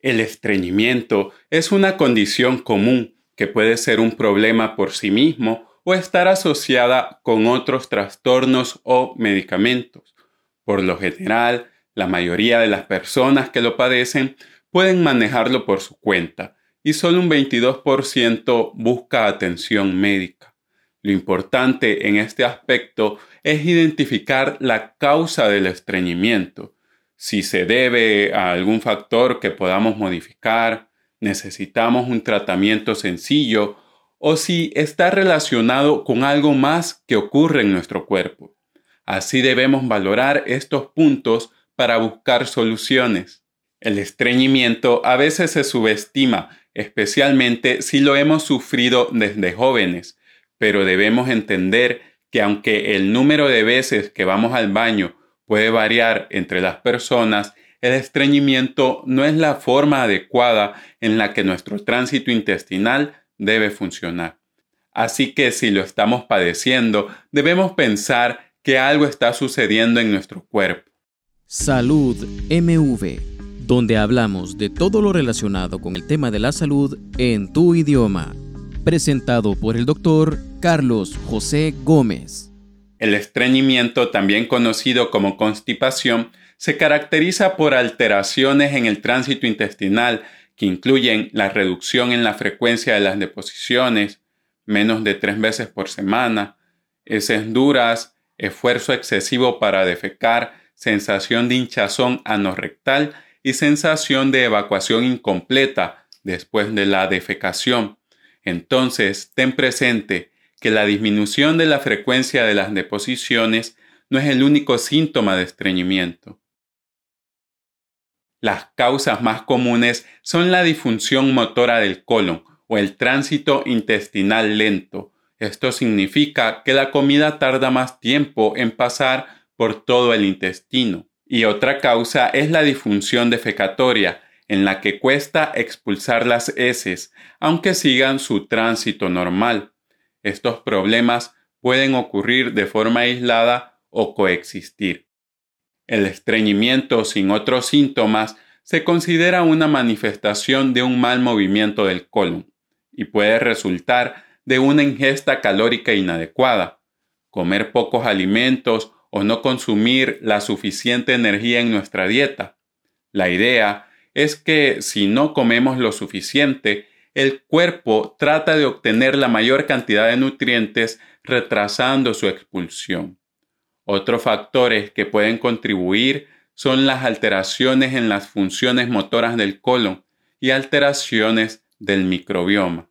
El estreñimiento es una condición común que puede ser un problema por sí mismo o estar asociada con otros trastornos o medicamentos. Por lo general, la mayoría de las personas que lo padecen pueden manejarlo por su cuenta y solo un 22% busca atención médica. Lo importante en este aspecto es identificar la causa del estreñimiento, si se debe a algún factor que podamos modificar, necesitamos un tratamiento sencillo o si está relacionado con algo más que ocurre en nuestro cuerpo. Así debemos valorar estos puntos para buscar soluciones. El estreñimiento a veces se subestima, especialmente si lo hemos sufrido desde jóvenes, pero debemos entender que aunque el número de veces que vamos al baño puede variar entre las personas, el estreñimiento no es la forma adecuada en la que nuestro tránsito intestinal debe funcionar. Así que si lo estamos padeciendo, debemos pensar que algo está sucediendo en nuestro cuerpo. Salud MV, donde hablamos de todo lo relacionado con el tema de la salud en tu idioma. Presentado por el doctor Carlos José Gómez. El estreñimiento, también conocido como constipación, se caracteriza por alteraciones en el tránsito intestinal que incluyen la reducción en la frecuencia de las deposiciones, menos de tres veces por semana, heces duras, esfuerzo excesivo para defecar, sensación de hinchazón anorrectal y sensación de evacuación incompleta después de la defecación. Entonces, ten presente que la disminución de la frecuencia de las deposiciones no es el único síntoma de estreñimiento. Las causas más comunes son la disfunción motora del colon o el tránsito intestinal lento. Esto significa que la comida tarda más tiempo en pasar por todo el intestino. Y otra causa es la disfunción defecatoria, en la que cuesta expulsar las heces, aunque sigan su tránsito normal. Estos problemas pueden ocurrir de forma aislada o coexistir. El estreñimiento sin otros síntomas se considera una manifestación de un mal movimiento del colon y puede resultar de una ingesta calórica inadecuada, comer pocos alimentos o no consumir la suficiente energía en nuestra dieta. La idea es que si no comemos lo suficiente, el cuerpo trata de obtener la mayor cantidad de nutrientes retrasando su expulsión. Otros factores que pueden contribuir son las alteraciones en las funciones motoras del colon y alteraciones del microbioma.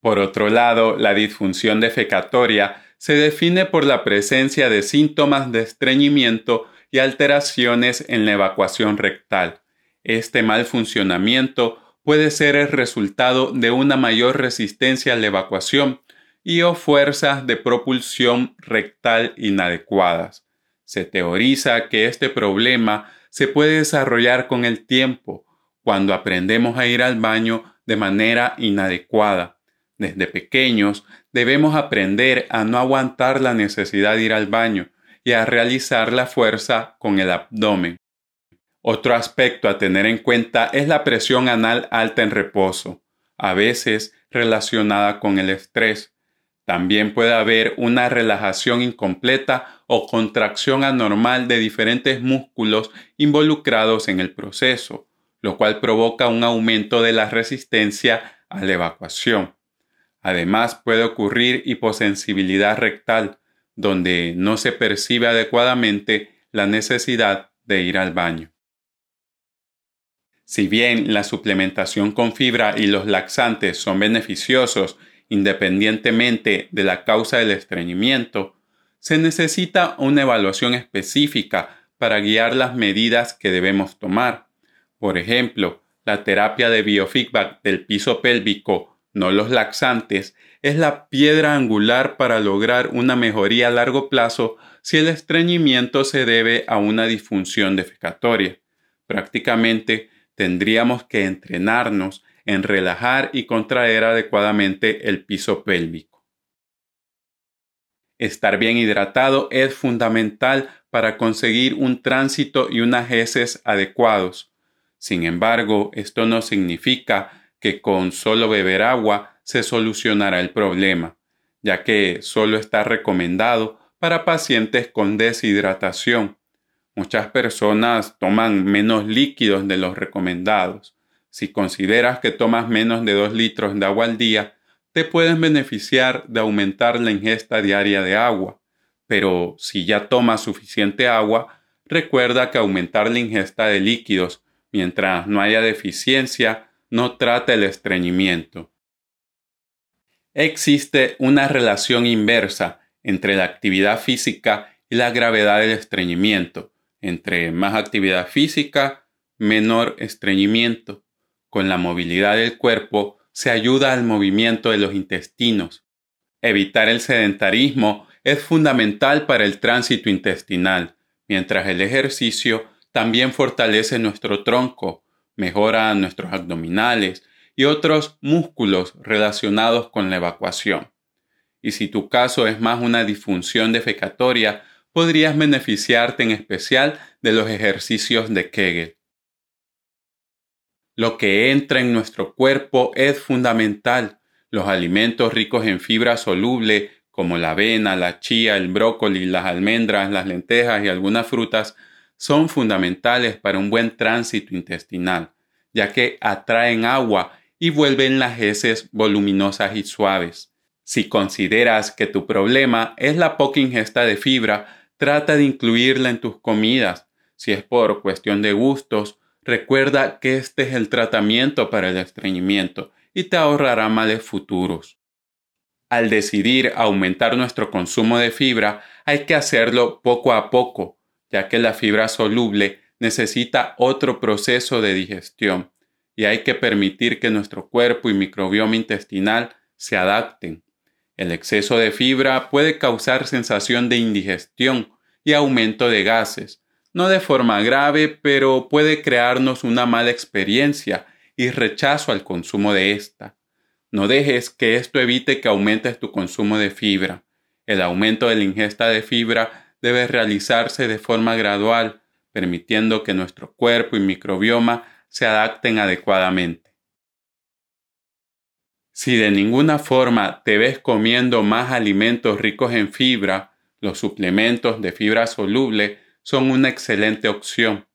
Por otro lado, la disfunción defecatoria se define por la presencia de síntomas de estreñimiento y alteraciones en la evacuación rectal. Este mal funcionamiento puede ser el resultado de una mayor resistencia a la evacuación y o fuerzas de propulsión rectal inadecuadas. Se teoriza que este problema se puede desarrollar con el tiempo, cuando aprendemos a ir al baño de manera inadecuada. Desde pequeños debemos aprender a no aguantar la necesidad de ir al baño y a realizar la fuerza con el abdomen. Otro aspecto a tener en cuenta es la presión anal alta en reposo, a veces relacionada con el estrés. También puede haber una relajación incompleta o contracción anormal de diferentes músculos involucrados en el proceso, lo cual provoca un aumento de la resistencia a la evacuación. Además puede ocurrir hiposensibilidad rectal, donde no se percibe adecuadamente la necesidad de ir al baño. Si bien la suplementación con fibra y los laxantes son beneficiosos independientemente de la causa del estreñimiento, se necesita una evaluación específica para guiar las medidas que debemos tomar. Por ejemplo, la terapia de biofeedback del piso pélvico, no los laxantes, es la piedra angular para lograr una mejoría a largo plazo si el estreñimiento se debe a una disfunción defecatoria. Prácticamente tendríamos que entrenarnos en relajar y contraer adecuadamente el piso pélvico. Estar bien hidratado es fundamental para conseguir un tránsito y unas heces adecuados. Sin embargo, esto no significa que con solo beber agua se solucionará el problema, ya que solo está recomendado para pacientes con deshidratación. Muchas personas toman menos líquidos de los recomendados. Si consideras que tomas menos de 2 litros de agua al día, te puedes beneficiar de aumentar la ingesta diaria de agua. Pero si ya tomas suficiente agua, recuerda que aumentar la ingesta de líquidos mientras no haya deficiencia no trata el estreñimiento. Existe una relación inversa entre la actividad física y la gravedad del estreñimiento. Entre más actividad física, menor estreñimiento. Con la movilidad del cuerpo se ayuda al movimiento de los intestinos. Evitar el sedentarismo es fundamental para el tránsito intestinal, mientras el ejercicio también fortalece nuestro tronco, mejora nuestros abdominales y otros músculos relacionados con la evacuación. Y si tu caso es más una disfunción defecatoria, podrías beneficiarte en especial de los ejercicios de Kegel. Lo que entra en nuestro cuerpo es fundamental. Los alimentos ricos en fibra soluble, como la avena, la chía, el brócoli, las almendras, las lentejas y algunas frutas, son fundamentales para un buen tránsito intestinal, ya que atraen agua y vuelven las heces voluminosas y suaves. Si consideras que tu problema es la poca ingesta de fibra, trata de incluirla en tus comidas. Si es por cuestión de gustos, recuerda que este es el tratamiento para el estreñimiento y te ahorrará males futuros. Al decidir aumentar nuestro consumo de fibra, hay que hacerlo poco a poco, ya que la fibra soluble necesita otro proceso de digestión y hay que permitir que nuestro cuerpo y microbioma intestinal se adapten. El exceso de fibra puede causar sensación de indigestión y aumento de gases, no de forma grave, pero puede crearnos una mala experiencia y rechazo al consumo de esta. No dejes que esto evite que aumentes tu consumo de fibra. El aumento de la ingesta de fibra debe realizarse de forma gradual, permitiendo que nuestro cuerpo y microbioma se adapten adecuadamente. Si de ninguna forma te ves comiendo más alimentos ricos en fibra, los suplementos de fibra soluble son una excelente opción.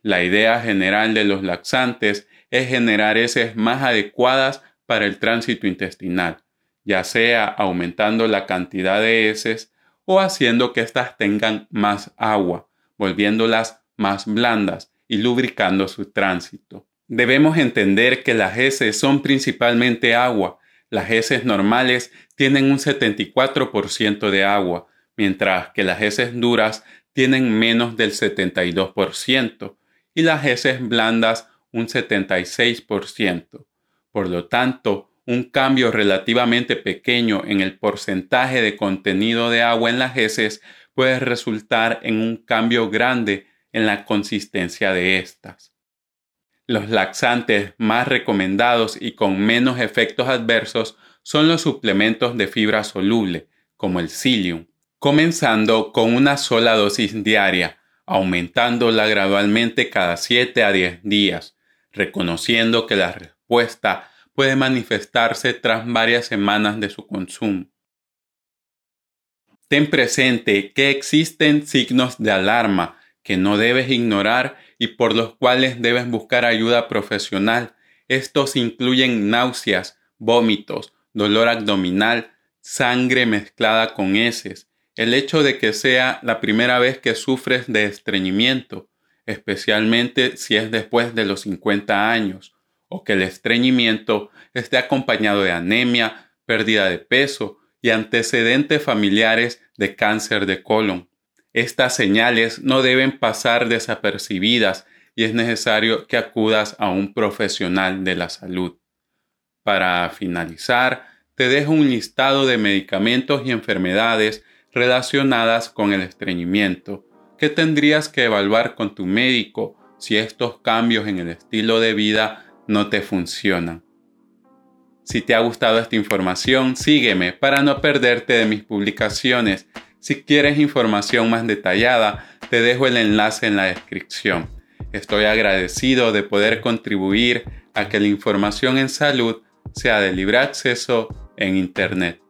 La idea general de los laxantes es generar heces más adecuadas para el tránsito intestinal, ya sea aumentando la cantidad de heces o haciendo que éstas tengan más agua, volviéndolas más blandas y lubricando su tránsito. Debemos entender que las heces son principalmente agua. Las heces normales tienen un 74% de agua, mientras que las heces duras tienen menos del 72% y las heces blandas un 76%. Por lo tanto, un cambio relativamente pequeño en el porcentaje de contenido de agua en las heces puede resultar en un cambio grande en la consistencia de estas. Los laxantes más recomendados y con menos efectos adversos son los suplementos de fibra soluble, como el psyllium, comenzando con una sola dosis diaria, aumentándola gradualmente cada 7 a 10 días, reconociendo que la respuesta puede manifestarse tras varias semanas de su consumo. Ten presente que existen signos de alarma que no debes ignorar y por los cuales debes buscar ayuda profesional. Estos incluyen náuseas, vómitos, dolor abdominal, sangre mezclada con heces, el hecho de que sea la primera vez que sufres de estreñimiento, especialmente si es después de los 50 años, o que el estreñimiento esté acompañado de anemia, pérdida de peso y antecedentes familiares de cáncer de colon. Estas señales no deben pasar desapercibidas y es necesario que acudas a un profesional de la salud. Para finalizar, te dejo un listado de medicamentos y enfermedades relacionadas con el estreñimiento que tendrías que evaluar con tu médico si estos cambios en el estilo de vida no te funcionan. Si te ha gustado esta información, sígueme para no perderte de mis publicaciones. Si quieres información más detallada, te dejo el enlace en la descripción. Estoy agradecido de poder contribuir a que la información en salud sea de libre acceso en Internet.